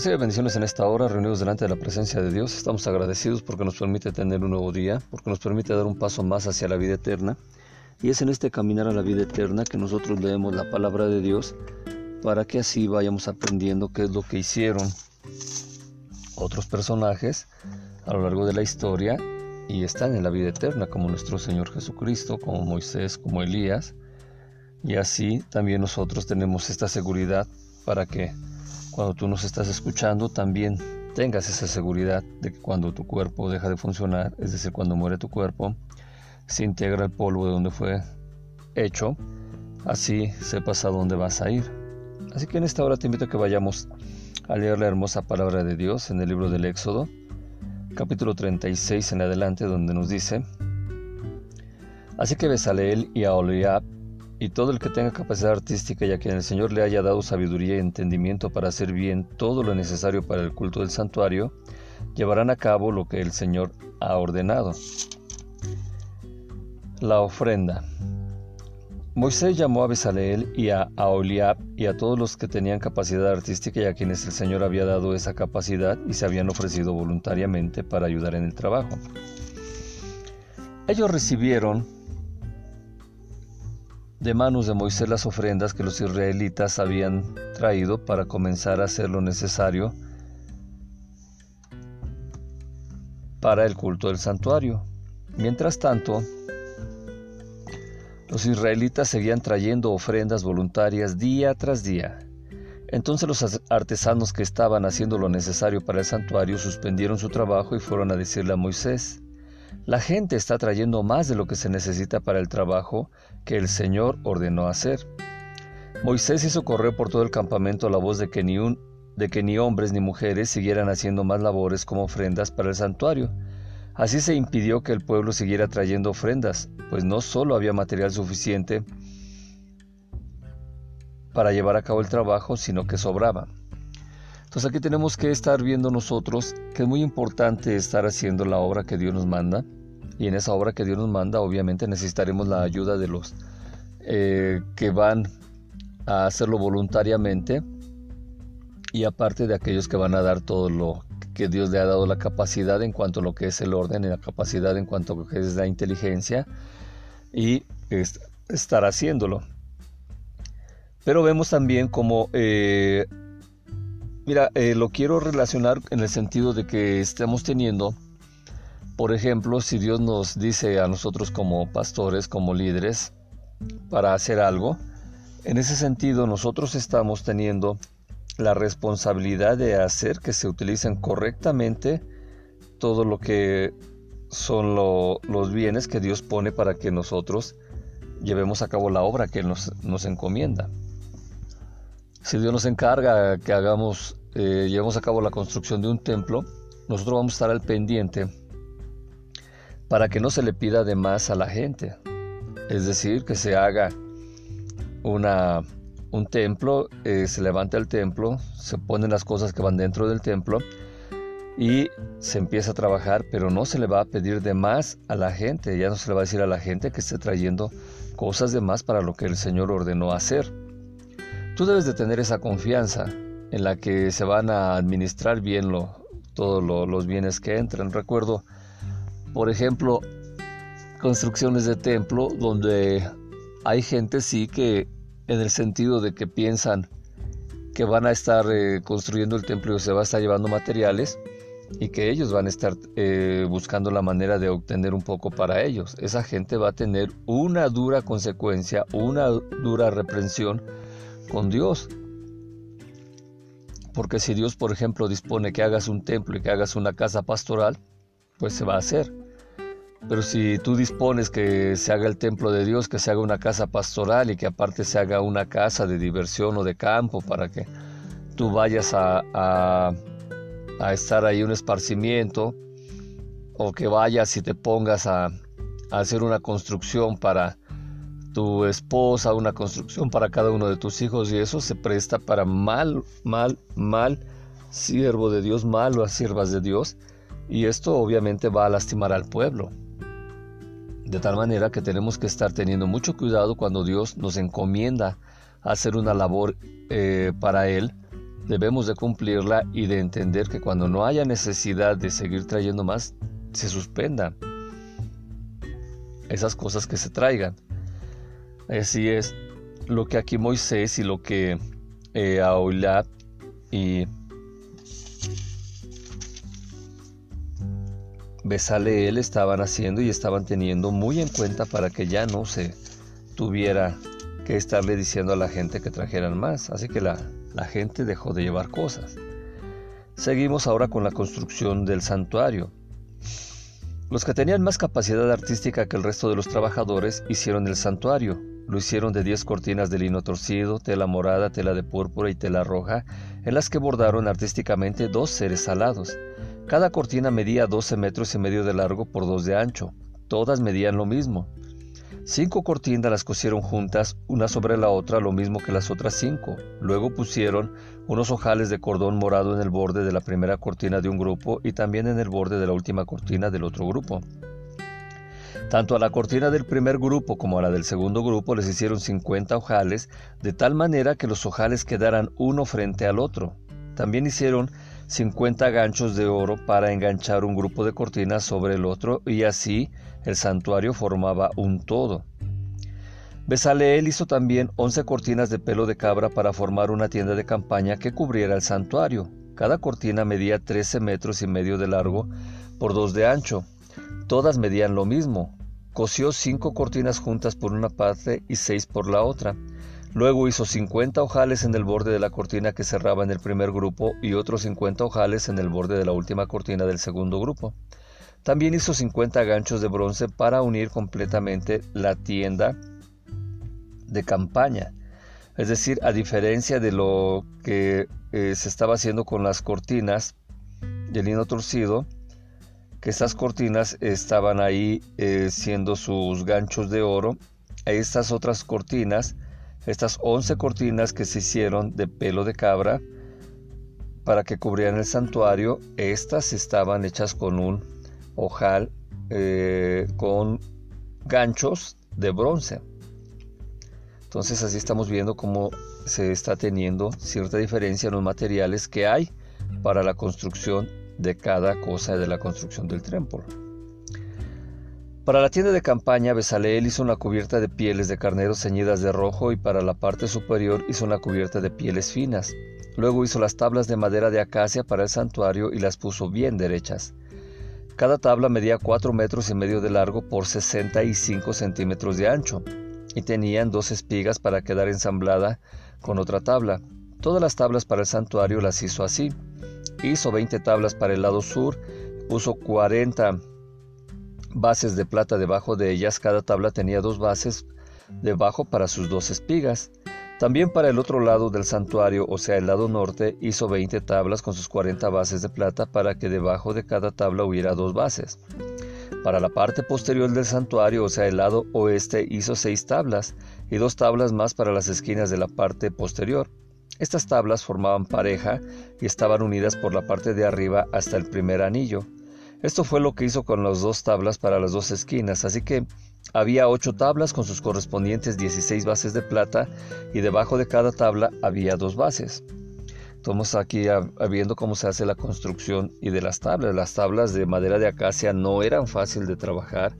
Recibe bendiciones en esta hora, reunidos delante de la presencia de Dios. Estamos agradecidos porque nos permite tener un nuevo día, porque nos permite dar un paso más hacia la vida eterna. Y es en este caminar a la vida eterna que nosotros leemos la palabra de Dios para que así vayamos aprendiendo qué es lo que hicieron otros personajes a lo largo de la historia y están en la vida eterna, como nuestro Señor Jesucristo, como Moisés, como Elías. Y así también nosotros tenemos esta seguridad para que cuando tú nos estás escuchando también tengas esa seguridad de que cuando tu cuerpo deja de funcionar, es decir, cuando muere tu cuerpo, se integra el polvo de donde fue hecho, así sepas a dónde vas a ir. Así que en esta hora te invito a que vayamos a leer la hermosa palabra de Dios en el libro del Éxodo, capítulo 36 en adelante, donde nos dice, Así que Besaleel y Aholiab y todo el que tenga capacidad artística y a quien el Señor le haya dado sabiduría y entendimiento para hacer bien todo lo necesario para el culto del santuario, llevarán a cabo lo que el Señor ha ordenado. La ofrenda. Moisés llamó a Besaleel y a Aholiab y a todos los que tenían capacidad artística y a quienes el Señor había dado esa capacidad y se habían ofrecido voluntariamente para ayudar en el trabajo. Ellos recibieron de manos de Moisés las ofrendas que los israelitas habían traído para comenzar a hacer lo necesario para el culto del santuario. Mientras tanto, los israelitas seguían trayendo ofrendas voluntarias día tras día. Entonces los artesanos que estaban haciendo lo necesario para el santuario suspendieron su trabajo y fueron a decirle a Moisés, la gente está trayendo más de lo que se necesita para el trabajo que el Señor ordenó hacer. Moisés hizo correr por todo el campamento la voz de que ni, hombres ni mujeres siguieran haciendo más labores como ofrendas para el santuario. Así se impidió que el pueblo siguiera trayendo ofrendas, pues no solo había material suficiente para llevar a cabo el trabajo, sino que sobraba. Entonces aquí tenemos que estar viendo nosotros que es muy importante estar haciendo la obra que Dios nos manda. Y en esa obra que Dios nos manda, obviamente necesitaremos la ayuda de los eh, que van a hacerlo voluntariamente y aparte de aquellos que van a dar todo lo que Dios le ha dado la capacidad en cuanto a lo que es el orden y la capacidad en cuanto a lo que es la inteligencia y estar haciéndolo. Pero vemos también como eh, Mira, eh, lo quiero relacionar en el sentido de que estemos teniendo, por ejemplo, si Dios nos dice a nosotros como pastores, como líderes, para hacer algo, en ese sentido nosotros estamos teniendo la responsabilidad de hacer que se utilicen correctamente todo lo que son los bienes que Dios pone para que nosotros llevemos a cabo la obra que Él nos encomienda. Si Dios nos encarga que hagamos, eh, llevemos a cabo la construcción de un templo, nosotros vamos a estar al pendiente para que no se le pida de más a la gente. Es decir, que se haga una, un templo, eh, se levanta el templo, se ponen las cosas que van dentro del templo y se empieza a trabajar, pero no se le va a pedir de más a la gente, ya no se le va a decir a la gente que esté trayendo cosas de más para lo que el Señor ordenó hacer. Tú debes de tener esa confianza en la que se van a administrar bien todos los bienes que entran. Recuerdo, por ejemplo, construcciones de templo donde hay gente sí que en el sentido de que piensan que van a estar eh, construyendo el templo y se va a estar llevando materiales y que ellos van a estar eh, buscando la manera de obtener un poco para ellos. Esa gente va a tener una dura consecuencia, una dura reprensión con Dios. Porque si Dios, por ejemplo, dispone que hagas un templo y que hagas una casa pastoral, pues se va a hacer. Pero si tú dispones que se haga el templo de Dios, que se haga una casa pastoral y que aparte se haga una casa de diversión o de campo para que tú vayas a, a, estar ahí un esparcimiento, o que vayas y te pongas a, a hacer una construcción para tu esposa, una construcción para cada uno de tus hijos y eso se presta para mal, mal, mal siervo de Dios, malo a siervas de Dios y esto obviamente va a lastimar al pueblo. De tal manera que tenemos que estar teniendo mucho cuidado cuando Dios nos encomienda hacer una labor eh, para Él debemos de cumplirla y de entender que cuando no haya necesidad de seguir trayendo más, se suspenda esas cosas que se traigan. Así es lo que aquí Moisés y lo que eh, y Besaleel estaban haciendo y estaban teniendo muy en cuenta para que ya no se tuviera que estarle diciendo a la gente que trajeran más. Así que la, la gente dejó de llevar cosas. Seguimos ahora con la construcción del santuario. Los que tenían más capacidad artística que el resto de los trabajadores hicieron el santuario. Lo hicieron de 10 cortinas de lino torcido, tela morada, tela de púrpura y tela roja, en las que bordaron artísticamente dos seres alados. Cada cortina medía 12 metros y medio de largo por 2 de ancho. Todas medían lo mismo. Cinco cortinas las cosieron juntas, una sobre la otra, lo mismo que las otras cinco. Luego pusieron unos ojales de cordón morado en el borde de la primera cortina de un grupo y también en el borde de la última cortina del otro grupo. Tanto a la cortina del primer grupo como a la del segundo grupo les hicieron 50 ojales, de tal manera que los ojales quedaran uno frente al otro. También hicieron 50 ganchos de oro para enganchar un grupo de cortinas sobre el otro y así el santuario formaba un todo. Besaleel hizo también 11 cortinas de pelo de cabra para formar una tienda de campaña que cubriera el santuario. Cada cortina medía 13 metros y medio de largo por 2 de ancho. Todas medían lo mismo. Cosió cinco cortinas juntas por una parte y seis por la otra. Luego hizo 50 ojales en el borde de la cortina que cerraba en el primer grupo y otros 50 ojales en el borde de la última cortina del segundo grupo. También hizo 50 ganchos de bronce para unir completamente la tienda de campaña. Es decir, a diferencia de lo que eh, se estaba haciendo con las cortinas de lino torcido, que estas cortinas estaban ahí eh, siendo sus ganchos de oro, estas otras cortinas estas 11 cortinas que se hicieron de pelo de cabra para que cubrieran el santuario, estas estaban hechas con un ojal eh, con ganchos de bronce. Entonces así estamos viendo cómo se está teniendo cierta diferencia en los materiales que hay para la construcción de cada cosa de la construcción del templo. Para la tienda de campaña, Besaleel hizo una cubierta de pieles de carnero ceñidas de rojo y para la parte superior hizo una cubierta de pieles finas. Luego hizo las tablas de madera de acacia para el santuario y las puso bien derechas. Cada tabla medía 4 metros y medio de largo por 65 centímetros de ancho y tenían dos espigas para quedar ensamblada con otra tabla. Todas las tablas para el santuario las hizo así. Hizo 20 tablas para el lado sur, puso 40 bases de plata debajo de ellas, cada tabla tenía dos bases debajo para sus dos espigas. También para el otro lado del santuario, o sea, el lado norte, hizo 20 tablas con sus 40 bases de plata para que debajo de cada tabla hubiera dos bases. Para la parte posterior del santuario, o sea, el lado oeste, hizo seis tablas y dos tablas más para las esquinas de la parte posterior. Estas tablas formaban pareja y estaban unidas por la parte de arriba hasta el primer anillo. Esto fue lo que hizo con las dos tablas para las dos esquinas, así que había ocho tablas con sus correspondientes 16 bases de plata y debajo de cada tabla había dos bases. Estamos aquí viendo cómo se hace la construcción y de las tablas. Las tablas de madera de acacia no eran fácil de trabajar,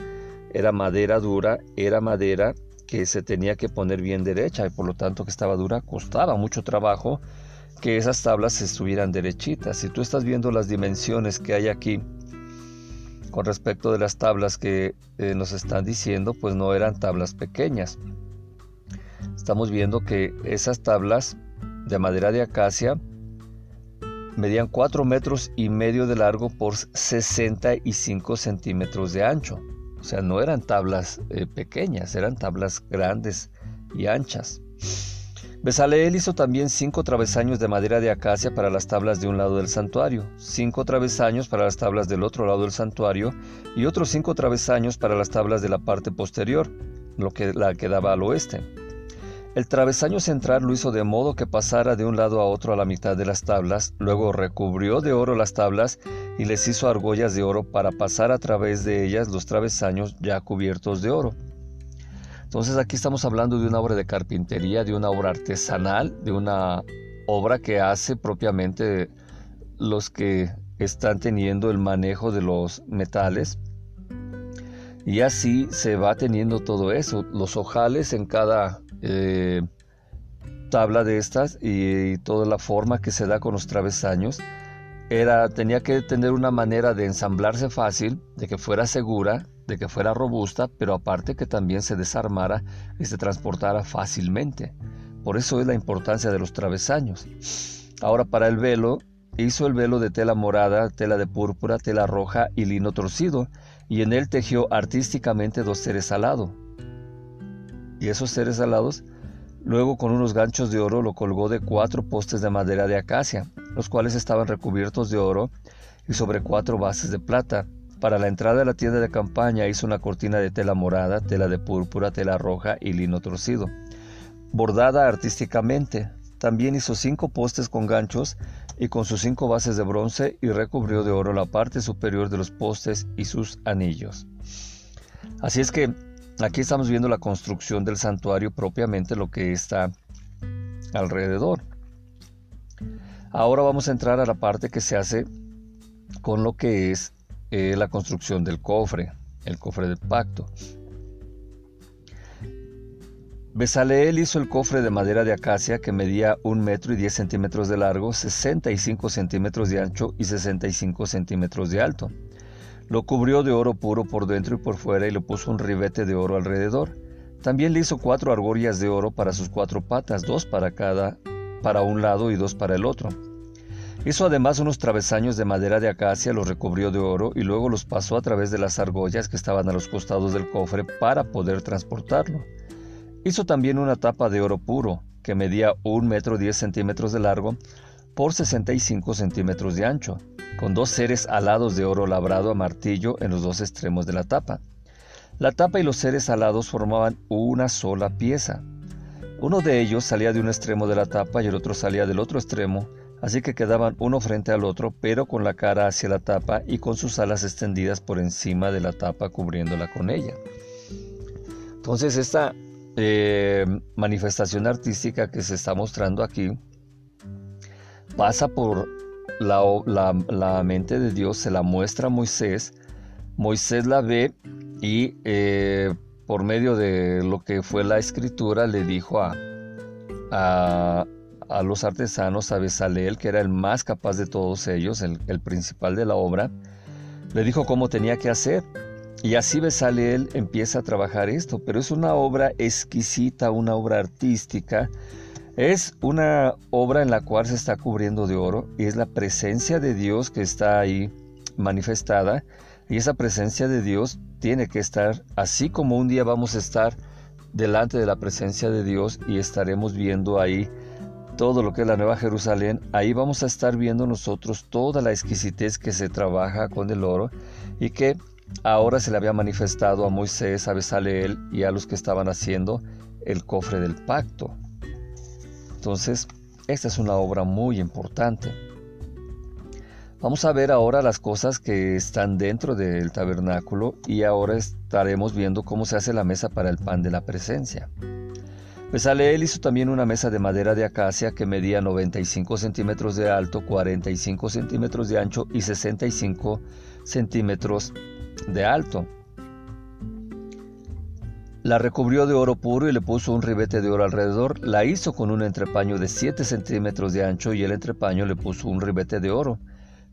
era madera dura, era madera que se tenía que poner bien derecha y por lo tanto que estaba dura costaba mucho trabajo que esas tablas estuvieran derechitas. Si tú estás viendo las dimensiones que hay aquí, con respecto de las tablas que eh, nos están diciendo, pues no eran tablas pequeñas. Estamos viendo que esas tablas de madera de acacia medían 4 metros y medio de largo por 65 centímetros de ancho. O sea, no eran tablas eh, pequeñas, eran tablas grandes y anchas. Besaleel hizo también cinco travesaños de madera de acacia para las tablas de un lado del santuario, cinco travesaños para las tablas del otro lado del santuario y otros cinco travesaños para las tablas de la parte posterior, lo que la quedaba al oeste. El travesaño central lo hizo de modo que pasara de un lado a otro a la mitad de las tablas, luego recubrió de oro las tablas y les hizo argollas de oro para pasar a través de ellas los travesaños ya cubiertos de oro. Entonces aquí estamos hablando de una obra de carpintería, de una obra artesanal, de una obra que hace propiamente los que están teniendo el manejo de los metales. Y así se va teniendo todo eso, los ojales en cada eh, tabla de estas y, toda la forma que se da con los travesaños. Era, tenía que tener una manera de ensamblarse fácil, de que fuera segura, de que fuera robusta, pero aparte que también se desarmara y se transportara fácilmente. Por eso es la importancia de los travesaños. Ahora para el velo, hizo el velo de tela morada, tela de púrpura, tela roja y lino torcido, y en él tejió artísticamente dos seres alados. Y esos seres alados, luego con unos ganchos de oro lo colgó de cuatro postes de madera de acacia, los cuales estaban recubiertos de oro y sobre cuatro bases de plata. Para la entrada de la tienda de campaña hizo una cortina de tela morada, tela de púrpura, tela roja y lino torcido bordada artísticamente. También hizo cinco postes con ganchos y con sus cinco bases de bronce y recubrió de oro la parte superior de los postes y sus anillos. Así es que aquí estamos viendo la construcción del santuario propiamente lo que está alrededor. Ahora vamos a entrar a la parte que se hace con lo que es eh, la construcción del cofre, el cofre del pacto. Besaleel hizo el cofre de madera de acacia que medía un metro y 10 centímetros de largo, 65 centímetros de ancho y 65 centímetros de alto. Lo cubrió de oro puro por dentro y por fuera y le puso un ribete de oro alrededor. También le hizo cuatro argollas de oro para sus cuatro patas, dos para cada, para un lado y dos para el otro. Hizo además unos travesaños de madera de acacia, los recubrió de oro y luego los pasó a través de las argollas que estaban a los costados del cofre para poder transportarlo. Hizo también una tapa de oro puro, que medía un metro diez centímetros de largo por 65 centímetros de ancho, con dos seres alados de oro labrado a martillo en los dos extremos de la tapa. La tapa y los seres alados formaban una sola pieza. Uno de ellos salía de un extremo de la tapa y el otro salía del otro extremo, así que quedaban uno frente al otro, pero con la cara hacia la tapa y con sus alas extendidas por encima de la tapa cubriéndola con ella. Entonces esta eh, manifestación artística que se está mostrando aquí pasa por la, mente de Dios, se la muestra a Moisés, Moisés la ve y eh, por medio de lo que fue la escritura le dijo a, a, los artesanos, a Besaleel, que era el más capaz de todos ellos, el, el principal de la obra, le dijo cómo tenía que hacer. Y así él empieza a trabajar esto, pero es una obra exquisita, una obra artística. Es una obra en la cual se está cubriendo de oro y es la presencia de Dios que está ahí manifestada. Y esa presencia de Dios tiene que estar, así como un día vamos a estar delante de la presencia de Dios y estaremos viendo ahí todo lo que es la Nueva Jerusalén, ahí vamos a estar viendo nosotros toda la exquisitez que se trabaja con el oro y que Ahora se le había manifestado a Moisés, a Besaleel y a los que estaban haciendo el cofre del pacto. Entonces, esta es una obra muy importante. Vamos a ver ahora las cosas que están dentro del tabernáculo y ahora estaremos viendo cómo se hace la mesa para el pan de la presencia. Besaleel hizo también una mesa de madera de acacia que medía 95 centímetros de alto, 45 centímetros de ancho y 65 centímetros de alto. La recubrió de oro puro y le puso un ribete de oro alrededor. La hizo con un entrepaño de 7 centímetros de ancho y el entrepaño le puso un ribete de oro.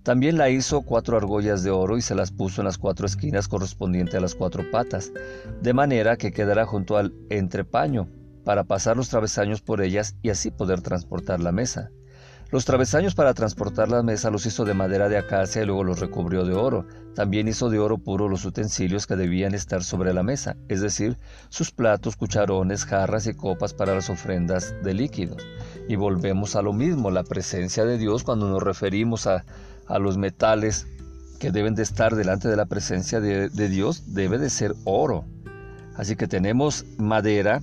También la hizo cuatro argollas de oro y se las puso en las cuatro esquinas correspondientes a las cuatro patas, de manera que quedará junto al entrepaño, para pasar los travesaños por ellas y así poder transportar la mesa. Los travesaños para transportar la mesa los hizo de madera de acacia y luego los recubrió de oro. También hizo de oro puro los utensilios que debían estar sobre la mesa, es decir, sus platos, cucharones, jarras y copas para las ofrendas de líquidos. Y volvemos a lo mismo, la presencia de Dios cuando nos referimos a, los metales que deben de estar delante de la presencia de Dios, debe de ser oro. Así que tenemos madera,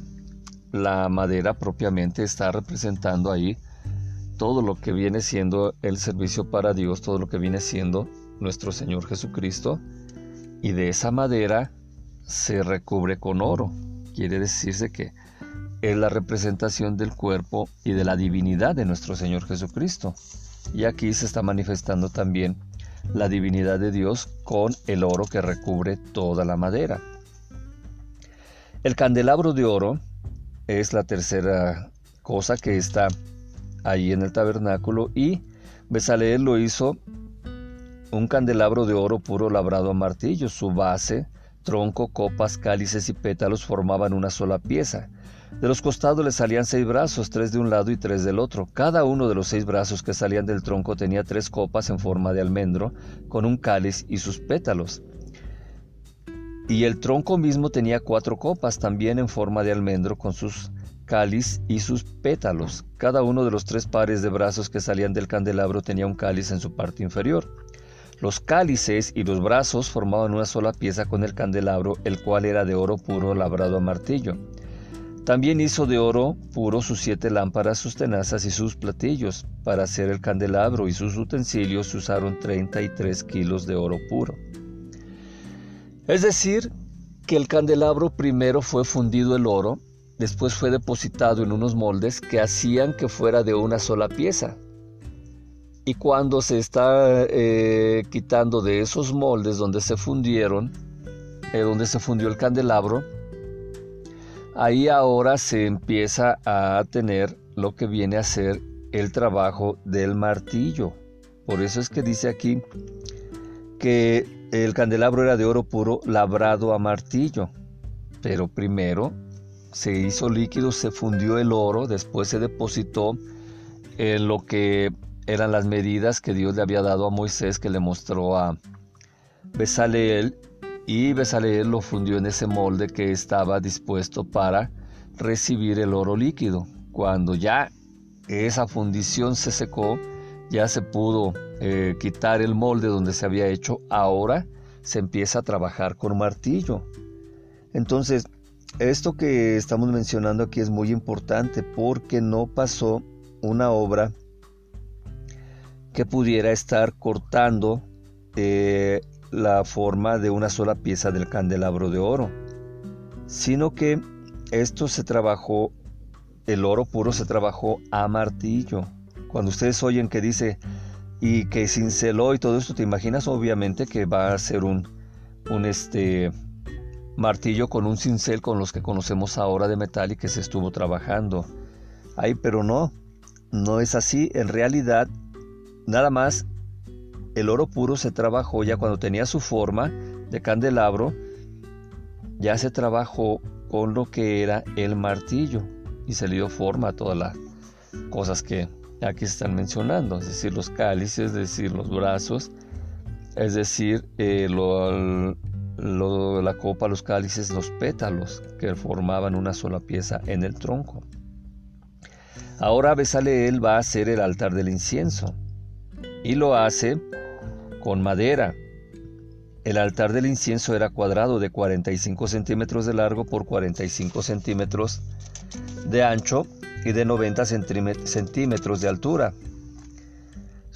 la madera propiamente está representando ahí todo lo que viene siendo el servicio para Dios, todo lo que viene siendo nuestro Señor Jesucristo, y de esa madera se recubre con oro. Quiere decirse que es la representación del cuerpo y de la divinidad de nuestro Señor Jesucristo. Y aquí se está manifestando también la divinidad de Dios con el oro que recubre toda la madera. El candelabro de oro es la tercera cosa que está ahí en el tabernáculo y Besaleel lo hizo un candelabro de oro puro labrado a martillo. Su base, tronco, copas, cálices y pétalos formaban una sola pieza. De los costados le salían seis brazos, tres de un lado y tres del otro. Cada uno de los seis brazos que salían del tronco tenía tres copas en forma de almendro, con un cáliz y sus pétalos. Y el tronco mismo tenía cuatro copas, también en forma de almendro, con sus cáliz y sus pétalos. Cada uno de los tres pares de brazos que salían del candelabro tenía un cáliz en su parte inferior. Los cálices y los brazos formaban una sola pieza con el candelabro, el cual era de oro puro labrado a martillo. También hizo de oro puro sus siete lámparas, sus tenazas y sus platillos. Para hacer el candelabro y sus utensilios se usaron 33 kilos de oro puro. Es decir, que el candelabro primero fue fundido el oro, después fue depositado en unos moldes que hacían que fuera de una sola pieza. Y cuando se está eh, quitando de esos moldes donde se fundieron, eh, donde se fundió el candelabro, ahí ahora se empieza a tener lo que viene a ser el trabajo del martillo. Por eso es que dice aquí que el candelabro era de oro puro labrado a martillo. Pero primero se hizo líquido, se fundió el oro, después se depositó en lo que eran las medidas que Dios le había dado a Moisés, que le mostró a Besaleel y Besaleel lo fundió en ese molde que estaba dispuesto para recibir el oro líquido. Cuando ya esa fundición se secó, ya se pudo eh, quitar el molde donde se había hecho, ahora se empieza a trabajar con martillo. Entonces, esto que estamos mencionando aquí es muy importante porque no pasó una obra que pudiera estar cortando eh, la forma de una sola pieza del candelabro de oro, sino que esto se trabajó, el oro puro se trabajó a martillo. Cuando ustedes oyen que dice y que cinceló y todo esto, te imaginas obviamente que va a ser un, un este martillo con un cincel con los que conocemos ahora de metal y que se estuvo trabajando. Ay, pero no, no es así. En realidad, nada más el oro puro se trabajó ya cuando tenía su forma de candelabro, ya se trabajó con lo que era el martillo y se le dio forma a todas las cosas que aquí están mencionando, es decir, los cálices, es decir, los brazos, es decir, eh, la copa, los cálices, los pétalos que formaban una sola pieza en el tronco. Ahora él va a hacer el altar del incienso y lo hace con madera. El altar del incienso era cuadrado de 45 centímetros de largo por 45 centímetros de ancho y de 90 centímetros de altura.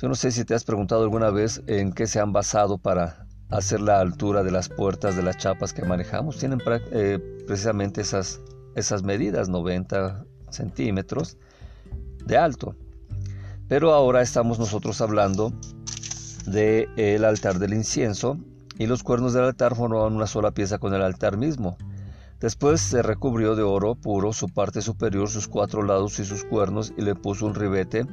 Yo no sé si te has preguntado alguna vez en qué se han basado para hacer la altura de las puertas de las chapas que manejamos. Tienen eh, precisamente esas, esas medidas, 90 centímetros de alto. Pero ahora estamos nosotros hablando del el altar del incienso y los cuernos del altar formaban una sola pieza con el altar mismo. Después se recubrió de oro puro su parte superior, sus cuatro lados y sus cuernos y le puso un ribete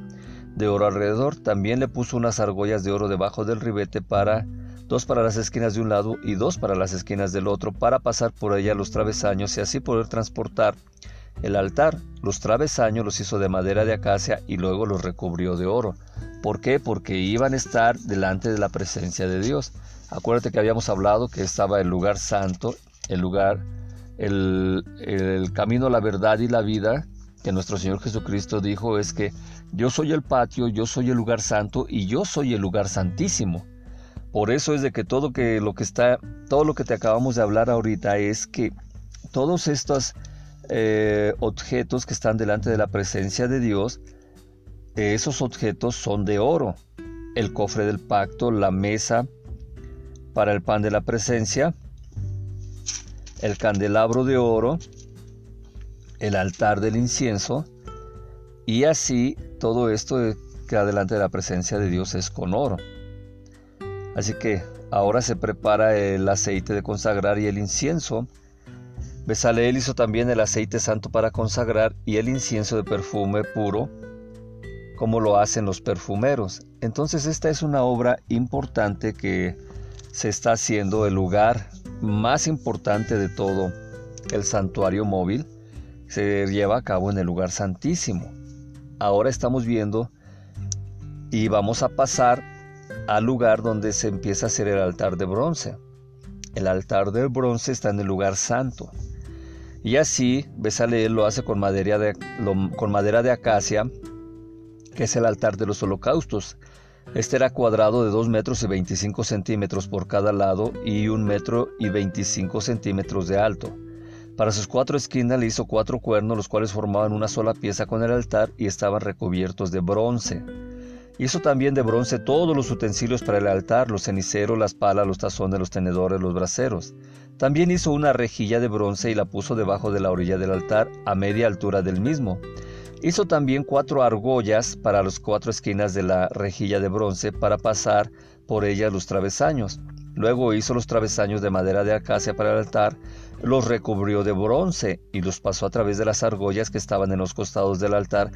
de oro alrededor. También le puso unas argollas de oro debajo del ribete para dos para las esquinas de un lado y dos para las esquinas del otro para pasar por ella los travesaños y así poder transportar el altar. Los travesaños los hizo de madera de acacia y luego los recubrió de oro. ¿Por qué? Porque iban a estar delante de la presencia de Dios. Acuérdate que habíamos hablado que estaba el lugar santo, el lugar, el, el camino, la verdad y la vida, que nuestro Señor Jesucristo dijo es que yo soy el patio, yo soy el lugar santo y yo soy el lugar santísimo. Por eso es de que todo que lo que está, todo lo que te acabamos de hablar ahorita es que todos estos eh, objetos que están delante de la presencia de Dios esos objetos son de oro. El cofre del pacto, la mesa para el pan de la presencia, el candelabro de oro, el altar del incienso y así todo esto que delante de la presencia de Dios es con oro. Así que ahora se prepara el aceite de consagrar y el incienso. Besaleel hizo también el aceite santo para consagrar y el incienso de perfume puro, como lo hacen los perfumeros. Entonces esta es una obra importante que se está haciendo el lugar más importante de todo el santuario móvil se lleva a cabo en el lugar santísimo. Ahora estamos viendo y vamos a pasar al lugar donde se empieza a hacer el altar de bronce. El altar de bronce está en el lugar santo. Y así Besaleel lo hace con madera de, con madera de acacia, que es el altar de los holocaustos. Este era cuadrado de 2 metros y 25 centímetros por cada lado y 1 metro y 25 centímetros de alto. Para sus cuatro esquinas le hizo cuatro cuernos, los cuales formaban una sola pieza con el altar y estaban recubiertos de bronce. Hizo también de bronce todos los utensilios para el altar, los ceniceros, las palas, los tazones, los tenedores, los braseros. También hizo una rejilla de bronce y la puso debajo de la orilla del altar, a media altura del mismo. Hizo también cuatro argollas para las cuatro esquinas de la rejilla de bronce para pasar por ellas los travesaños. Luego hizo los travesaños de madera de acacia para el altar, los recubrió de bronce y los pasó a través de las argollas que estaban en los costados del altar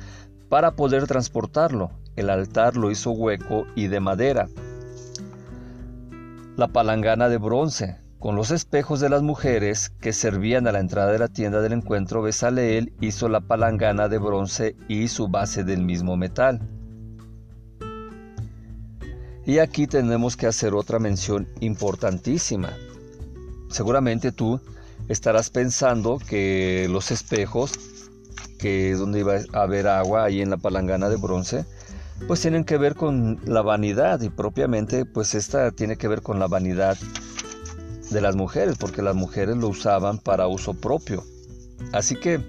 para poder transportarlo. El altar lo hizo hueco y de madera. La palangana de bronce, con los espejos de las mujeres que servían a la entrada de la tienda del encuentro, Besaleel hizo la palangana de bronce y su base del mismo metal. Y aquí tenemos que hacer otra mención importantísima. Seguramente tú estarás pensando que los espejos, que es donde iba a haber agua ahí en la palangana de bronce, pues tienen que ver con la vanidad y propiamente pues esta tiene que ver con la vanidad de las mujeres, porque las mujeres lo usaban para uso propio. Así que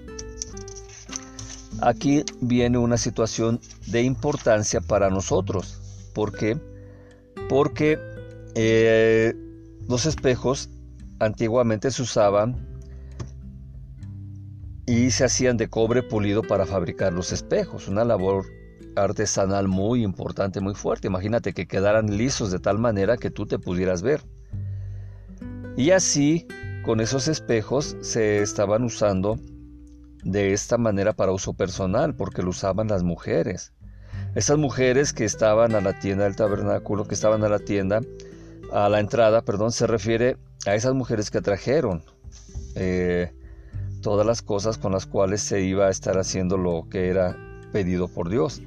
aquí viene una situación de importancia para nosotros. ¿Por qué? porque eh, los espejos antiguamente se usaban y se hacían de cobre pulido para fabricar los espejos, una labor artesanal muy importante, muy fuerte. Imagínate que quedaran lisos de tal manera que tú te pudieras ver. Y así, con esos espejos se estaban usando de esta manera para uso personal, porque lo usaban las mujeres. Esas mujeres que estaban a la tienda del tabernáculo, que estaban a la tienda, a la entrada, perdón, se refiere a esas mujeres que trajeron eh, todas las cosas con las cuales se iba a estar haciendo lo que era pedido por Dios.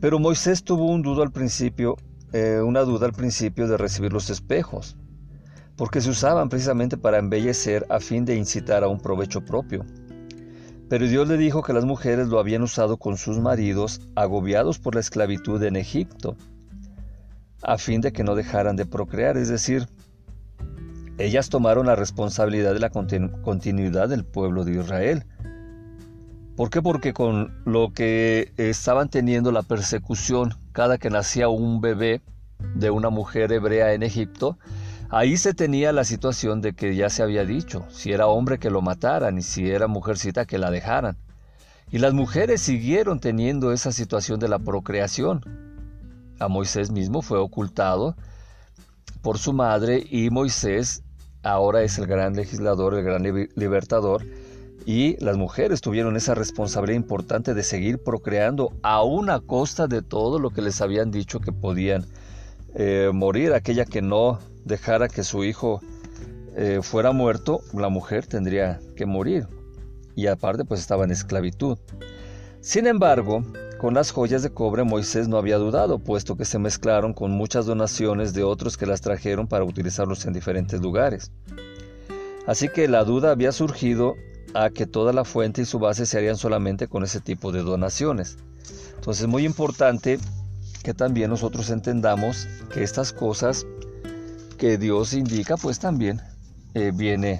Pero Moisés tuvo un duda al principio, eh, una duda al principio de recibir los espejos, porque se usaban precisamente para embellecer a fin de incitar a un provecho propio. Pero Dios le dijo que las mujeres lo habían usado con sus maridos, agobiados por la esclavitud en Egipto, a fin de que no dejaran de procrear, es decir, ellas tomaron la responsabilidad de la continuidad del pueblo de Israel. ¿Por qué? Porque con lo que estaban teniendo la persecución cada que nacía un bebé de una mujer hebrea en Egipto, Ahí se tenía la situación de que ya se había dicho, si era hombre que lo mataran y si era mujercita que la dejaran. Y las mujeres siguieron teniendo esa situación de la procreación. A Moisés mismo fue ocultado por su madre y Moisés ahora es el gran legislador, el gran libertador, y las mujeres tuvieron esa responsabilidad importante de seguir procreando a costa de todo lo que les habían dicho que podían eh, morir, aquella que no dejara que su hijo eh, fuera muerto, la mujer tendría que morir. Y aparte pues estaba en esclavitud. Sin embargo, con las joyas de cobre Moisés no había dudado, puesto que se mezclaron con muchas donaciones de otros que las trajeron para utilizarlos en diferentes lugares. Así que la duda había surgido a que toda la fuente y su base se harían solamente con ese tipo de donaciones. Entonces es muy importante que también nosotros entendamos que estas cosas que Dios indica, pues también eh, viene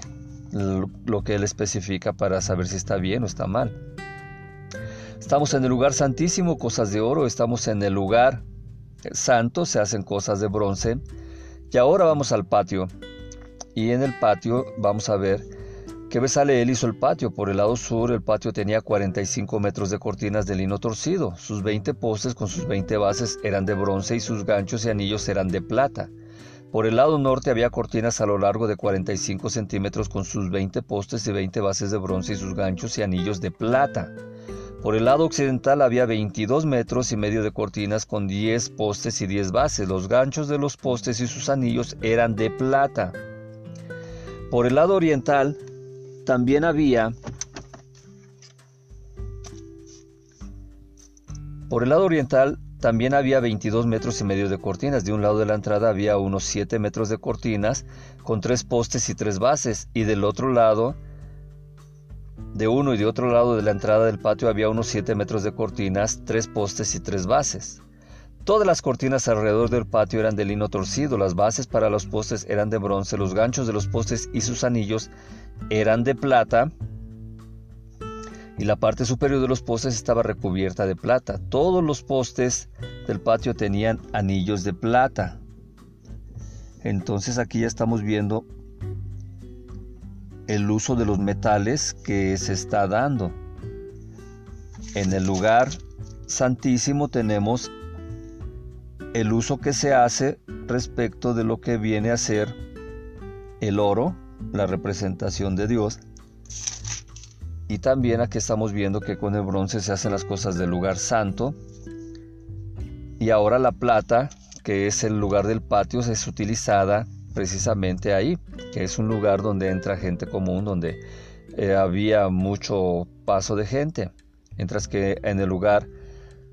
lo que Él especifica para saber si está bien o está mal. Estamos en el lugar santísimo, cosas de oro, estamos en el lugar santo, se hacen cosas de bronce. Y ahora vamos al patio. Y en el patio vamos a ver que Besaleel hizo el patio. Por el lado sur, el patio tenía 45 metros de cortinas de lino torcido. Sus 20 postes con sus 20 bases eran de bronce y sus ganchos y anillos eran de plata. Por el lado norte había cortinas a lo largo de 45 centímetros con sus 20 postes y 20 bases de bronce y sus ganchos y anillos de plata. Por el lado occidental había 22 metros y medio de cortinas con 10 postes y 10 bases. Los ganchos de los postes y sus anillos eran de plata. Por el lado oriental también había Por el lado oriental también había 22 metros y medio de cortinas. De un lado de la entrada había unos 7 metros de cortinas con tres postes y tres bases. Y del otro lado, de uno y de otro lado de la entrada del patio había unos 7 metros de cortinas, tres postes y tres bases. Todas las cortinas alrededor del patio eran de lino torcido, las bases para los postes eran de bronce, los ganchos de los postes y sus anillos eran de plata y la parte superior de los postes estaba recubierta de plata. Todos los postes del patio tenían anillos de plata. Entonces aquí ya estamos viendo el uso de los metales que se está dando. En el lugar santísimo tenemos el uso que se hace respecto de lo que viene a ser el oro, la representación de Dios. Y también aquí estamos viendo que con el bronce se hacen las cosas del lugar santo. Y ahora la plata, que es el lugar del patio, es utilizada precisamente ahí, que es un lugar donde entra gente común, donde eh, había mucho paso de gente. Mientras que en el lugar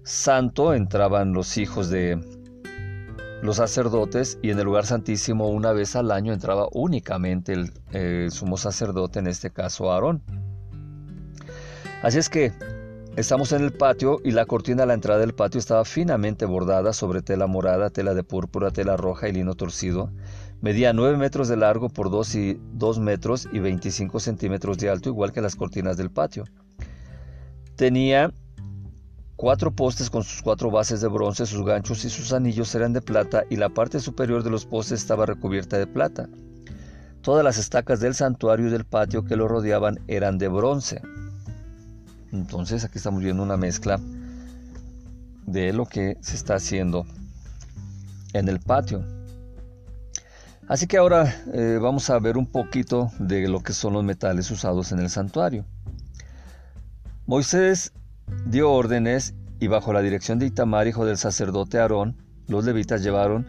santo entraban los hijos de, los sacerdotes y en el lugar santísimo una vez al año entraba únicamente el sumo sacerdote, en este caso Aarón. Así es que estamos en el patio y la cortina a la entrada del patio estaba finamente bordada sobre tela morada, tela de púrpura, tela roja y lino torcido. Medía 9 metros de largo por 2, y 2 metros y 25 centímetros de alto, igual que las cortinas del patio. Tenía Cuatro postes con sus cuatro bases de bronce, sus ganchos y sus anillos eran de plata y la parte superior de los postes estaba recubierta de plata. Todas las estacas del santuario y del patio que lo rodeaban eran de bronce. Entonces aquí estamos viendo una mezcla de lo que se está haciendo en el patio. Así que ahora eh, vamos a ver un poquito de lo que son los metales usados en el santuario. Moisés dio órdenes y bajo la dirección de Itamar, hijo del sacerdote Aarón, los levitas llevaron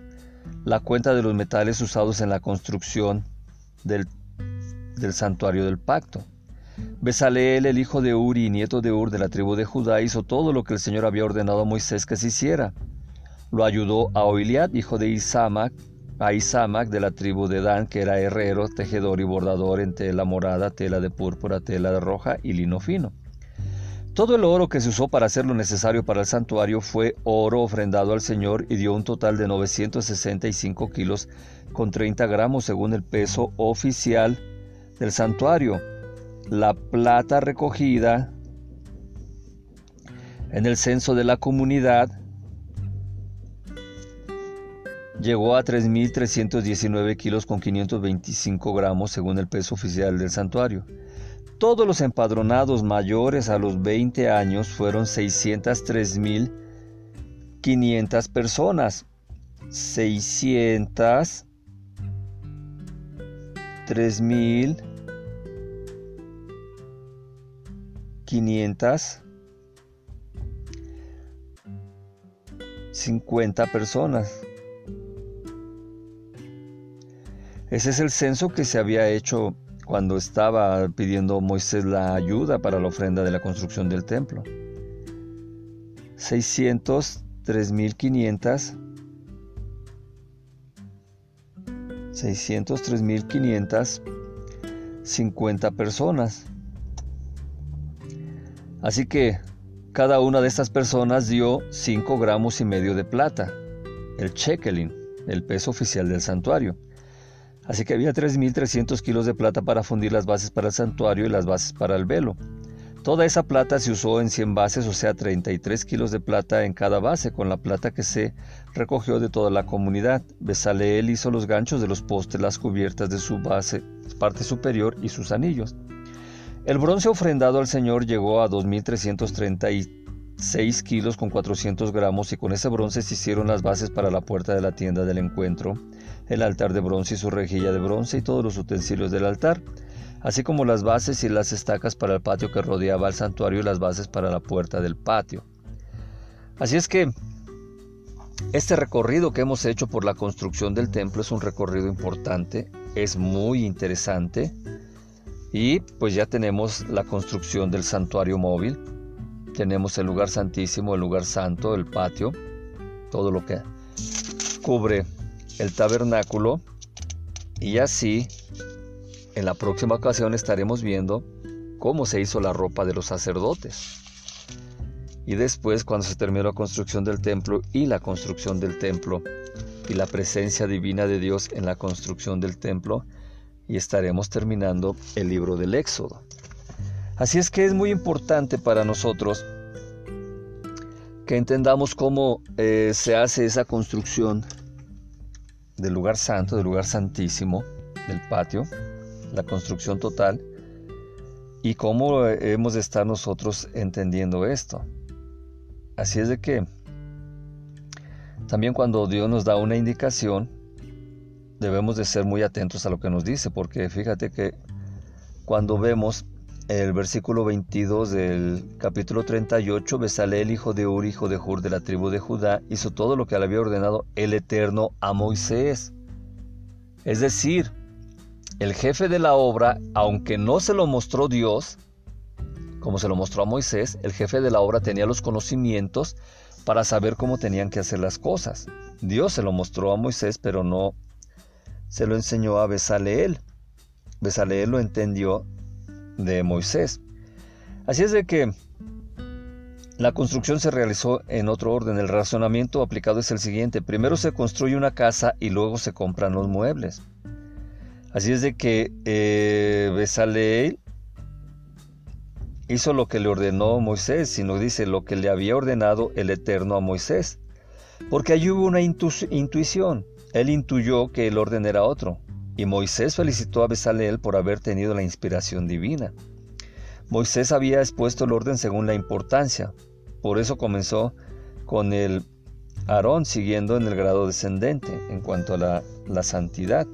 la cuenta de los metales usados en la construcción del, santuario del pacto. Besaleel, el hijo de Uri y nieto de Ur de la tribu de Judá, hizo todo lo que el Señor había ordenado a Moisés que se hiciera. Lo ayudó a Oiliad, hijo de Isamac, a Isamac de la tribu de Dan, que era herrero, tejedor y bordador en tela morada, tela de púrpura, tela de roja y lino fino. Todo el oro que se usó para hacer lo necesario para el santuario fue oro ofrendado al Señor y dio un total de 965 kilos con 30 gramos según el peso oficial del santuario. La plata recogida en el censo de la comunidad llegó a 3.319 kilos con 525 gramos según el peso oficial del santuario. Todos los empadronados mayores a los 20 años fueron 603.500 personas. 600 50 personas. Ese es el censo que se había hecho cuando estaba pidiendo Moisés la ayuda para la ofrenda de la construcción del templo. 600, 3500, 600, 3550 personas. Así que cada una de estas personas dio 5 gramos y medio de plata, el shekelin, el peso oficial del santuario. Así que había 3.300 kilos de plata para fundir las bases para el santuario y las bases para el velo. Toda esa plata se usó en 100 bases, o sea, 33 kilos de plata en cada base, con la plata que se recogió de toda la comunidad. Besaleel hizo los ganchos de los postes, las cubiertas de su base, parte superior y sus anillos. El bronce ofrendado al Señor llegó a 2.336 kilos con 400 gramos y con ese bronce se hicieron las bases para la puerta de la tienda del encuentro, el altar de bronce y su rejilla de bronce y todos los utensilios del altar, así como las bases y las estacas para el patio que rodeaba el santuario y las bases para la puerta del patio. Así es que este recorrido que hemos hecho por la construcción del templo es un recorrido importante, es muy interesante y pues ya tenemos la construcción del santuario móvil, tenemos el lugar santísimo, el lugar santo, el patio, todo lo que cubre el tabernáculo y así en la próxima ocasión estaremos viendo cómo se hizo la ropa de los sacerdotes. Y después, cuando se terminó la construcción del templo y la construcción del templo y la presencia divina de Dios en la construcción del templo, y estaremos terminando el libro del Éxodo. Así es que es muy importante para nosotros que entendamos cómo eh, se hace esa construcción del lugar santo, del lugar santísimo, del patio, la construcción total, y cómo hemos de estar nosotros entendiendo esto. Así es de que también cuando Dios nos da una indicación, debemos de ser muy atentos a lo que nos dice, porque fíjate que cuando vemos el versículo 22 del capítulo 38, el hijo de Uri, hijo de Hur, de la tribu de Judá, hizo todo lo que le había ordenado el Eterno a Moisés. Es decir, el jefe de la obra, aunque no se lo mostró Dios, como se lo mostró a Moisés, el jefe de la obra tenía los conocimientos para saber cómo tenían que hacer las cosas. Dios se lo mostró a Moisés, pero no se lo enseñó a Besaleel. Besaleel lo entendió de Moisés. Así es de que la construcción se realizó en otro orden. El razonamiento aplicado es el siguiente. Primero se construye una casa y luego se compran los muebles. Así es de que eh, Besaleel hizo lo que le ordenó Moisés, sino dice lo que le había ordenado el Eterno a Moisés. Porque allí hubo una intuición. Él intuyó que el orden era otro. Y Moisés felicitó a Besaleel por haber tenido la inspiración divina. Moisés había expuesto el orden según la importancia. Por eso comenzó con el Aarón siguiendo en el grado descendente en cuanto a la, santidad.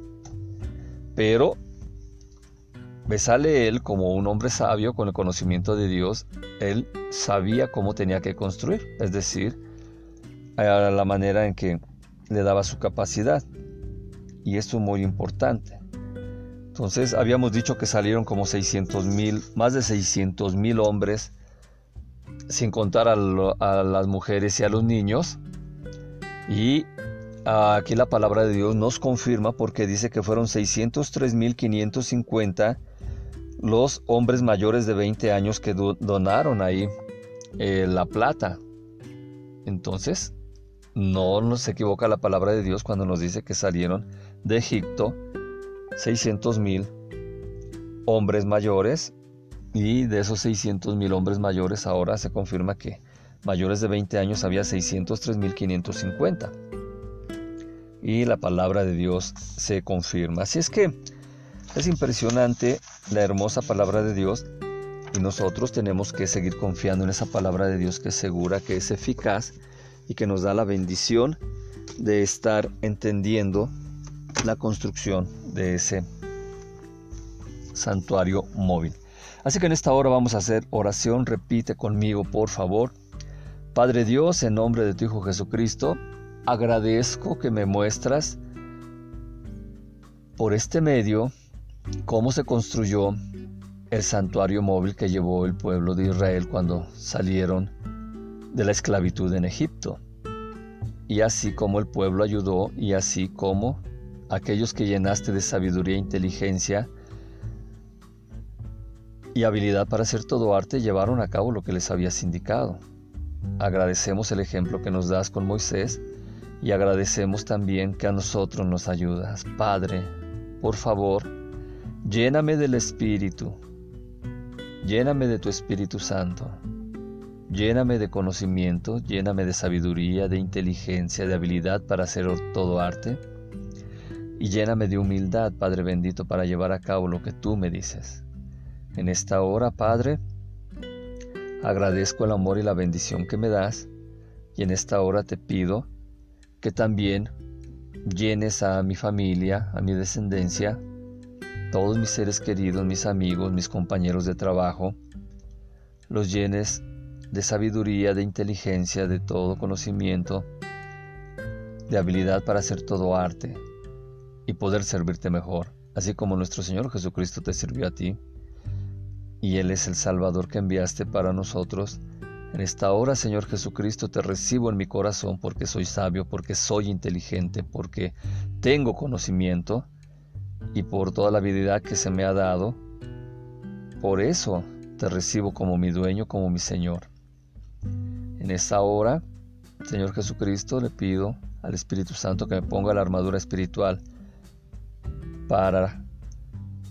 Pero Besale él como un hombre sabio con el conocimiento de Dios, él sabía cómo tenía que construir, es decir, a la manera en que le daba su capacidad. Y esto es muy importante. Entonces habíamos dicho que salieron como 600 mil, más de 600 mil hombres, sin contar a, las mujeres y a los niños. Y aquí la palabra de Dios nos confirma porque dice que fueron 603 mil 550 los hombres mayores de 20 años que donaron ahí eh, la plata. Entonces, no nos equivoca la palabra de Dios cuando nos dice que salieron de Egipto 600 mil hombres mayores y de esos 600 mil hombres mayores ahora se confirma que mayores de 20 años había 603 mil 550 y la palabra de Dios se confirma. Así es que es impresionante la hermosa palabra de Dios y nosotros tenemos que seguir confiando en esa palabra de Dios que es segura, que es eficaz y que nos da la bendición de estar entendiendo la construcción de ese santuario móvil. Así que en esta hora vamos a hacer oración, repite conmigo por favor. Padre Dios, en nombre de tu Hijo Jesucristo, agradezco que me muestras por este medio cómo se construyó el santuario móvil que llevó el pueblo de Israel cuando salieron de la esclavitud en Egipto. Y así como el pueblo ayudó y así como aquellos que llenaste de sabiduría e inteligencia y habilidad para hacer todo arte llevaron a cabo lo que les habías indicado. Agradecemos el ejemplo que nos das con Moisés y agradecemos también que a nosotros nos ayudas. Padre, por favor, Lléname del Espíritu, lléname de tu Espíritu Santo, lléname de conocimiento, lléname de sabiduría, de inteligencia, de habilidad para hacer todo arte, y lléname de humildad, Padre bendito, para llevar a cabo lo que tú me dices. En esta hora, Padre, agradezco el amor y la bendición que me das y en esta hora te pido que también llenes a mi familia, a mi descendencia, todos mis seres queridos, mis amigos, mis compañeros de trabajo, los llenes de sabiduría, de inteligencia, de todo conocimiento, de habilidad para hacer todo arte y poder servirte mejor, así como nuestro Señor Jesucristo te sirvió a ti. Y Él es el Salvador que enviaste para nosotros. En esta hora, Señor Jesucristo, te recibo en mi corazón porque soy sabio, porque soy inteligente, porque tengo conocimiento y por toda la habilidad que se me ha dado. Por eso te recibo como mi dueño, como mi Señor. En esta hora, Señor Jesucristo, le pido al Espíritu Santo que me ponga la armadura espiritual para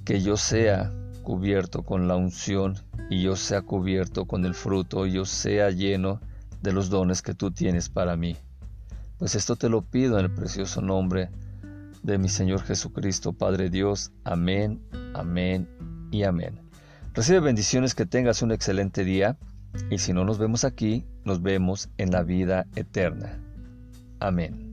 que yo sea cubierto con la unción y yo sea cubierto con el fruto y yo sea lleno de los dones que tú tienes para mí. Pues esto te lo pido en el precioso nombre de mi Señor Jesucristo, Padre Dios. Amén, amén y amén. Recibe bendiciones, que tengas un excelente día y si no nos vemos aquí, nos vemos en la vida eterna. Amén.